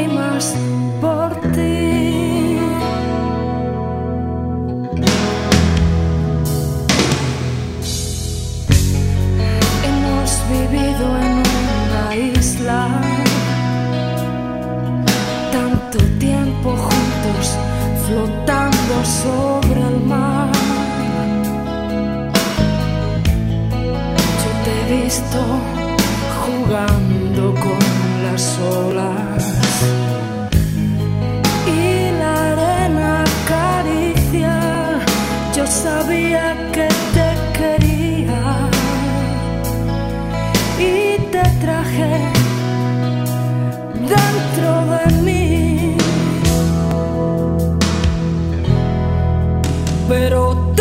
lágrimas por ti. Hemos vivido en una isla tanto tiempo juntos flotando sobre el mar. Yo te he visto jugando con las olas sabía que te quería y te traje dentro de mí. Pero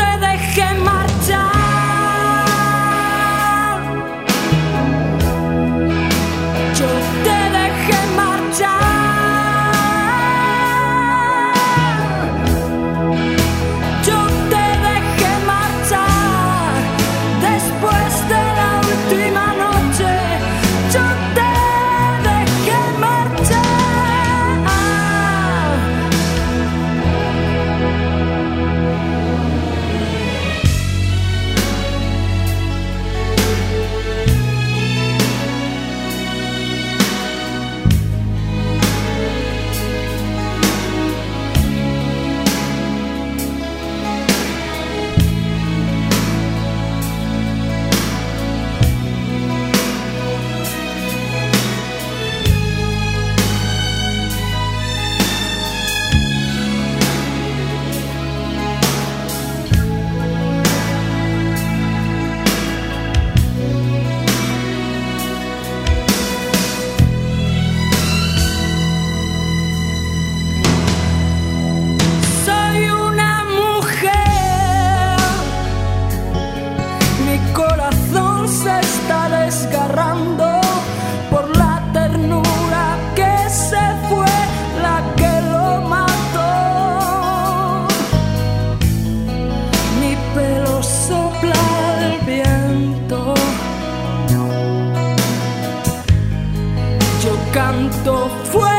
canto fue